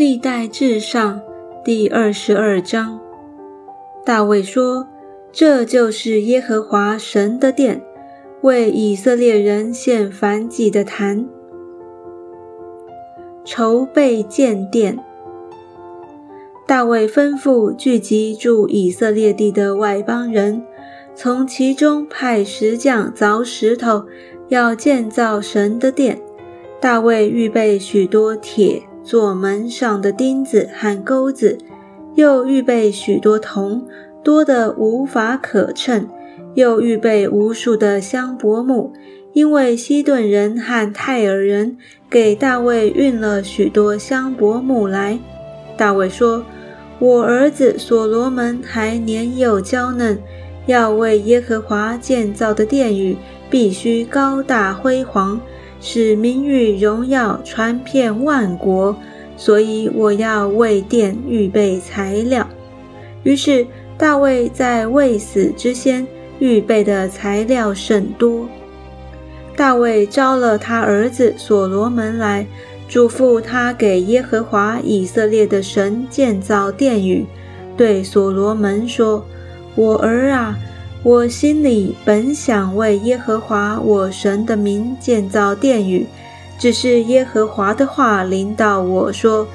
历代至上第二十二章，大卫说：“这就是耶和华神的殿，为以色列人献燔祭的坛。”筹备建殿。大卫吩咐聚集住以色列地的外邦人，从其中派石匠凿石头，要建造神的殿。大卫预备许多铁。做门上的钉子和钩子，又预备许多铜，多得无法可称；又预备无数的香柏木，因为西顿人和泰尔人给大卫运了许多香柏木来。大卫说：“我儿子所罗门还年幼娇嫩，要为耶和华建造的殿宇必须高大辉煌。”使名誉荣耀传遍万国，所以我要为殿预备材料。于是大卫在未死之先预备的材料甚多。大卫招了他儿子所罗门来，嘱咐他给耶和华以色列的神建造殿宇，对所罗门说：“我儿啊。”我心里本想为耶和华我神的名建造殿宇，只是耶和华的话临到我说：“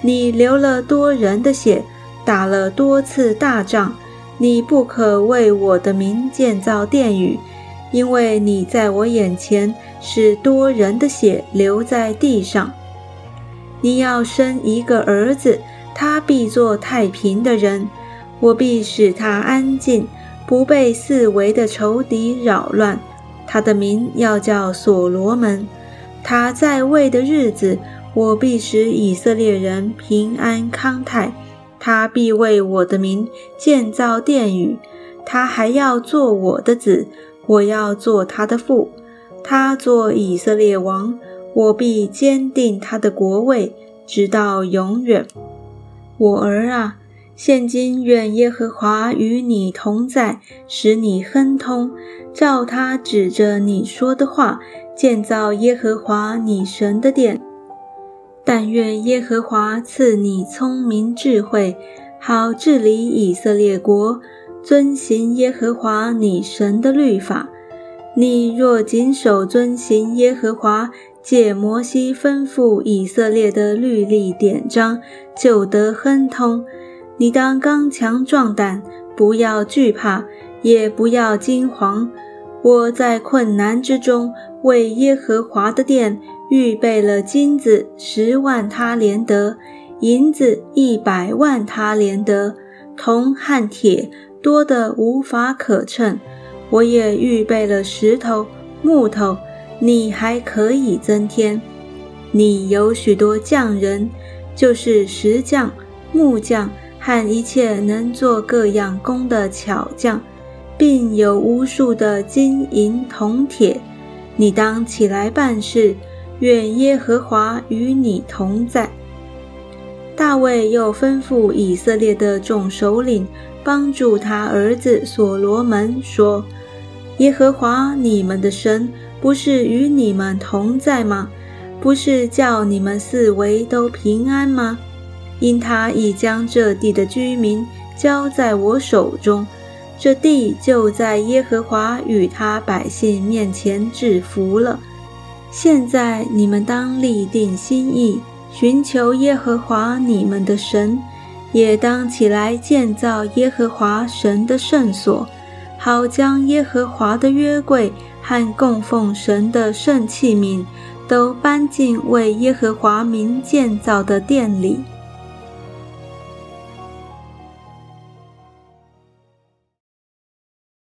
你流了多人的血，打了多次大仗，你不可为我的名建造殿宇，因为你在我眼前使多人的血流在地上。你要生一个儿子，他必做太平的人，我必使他安静。”不被四围的仇敌扰乱，他的名要叫所罗门。他在位的日子，我必使以色列人平安康泰。他必为我的名建造殿宇。他还要做我的子，我要做他的父。他做以色列王，我必坚定他的国位，直到永远。我儿啊！现今愿耶和华与你同在，使你亨通，照他指着你说的话建造耶和华你神的殿。但愿耶和华赐你聪明智慧，好治理以色列国，遵行耶和华你神的律法。你若谨守遵行耶和华借摩西吩咐以色列的律例典章，就得亨通。你当刚强壮胆，不要惧怕，也不要惊惶。我在困难之中为耶和华的殿预备了金子十万他连得，银子一百万他连得，铜和铁多得无法可称。我也预备了石头、木头，你还可以增添。你有许多匠人，就是石匠、木匠。和一切能做各样工的巧匠，并有无数的金银铜铁，你当起来办事。愿耶和华与你同在。大卫又吩咐以色列的众首领帮助他儿子所罗门说：“耶和华你们的神不是与你们同在吗？不是叫你们四围都平安吗？”因他已将这地的居民交在我手中，这地就在耶和华与他百姓面前制服了。现在你们当立定心意，寻求耶和华你们的神，也当起来建造耶和华神的圣所，好将耶和华的约柜和供奉神的圣器皿都搬进为耶和华民建造的殿里。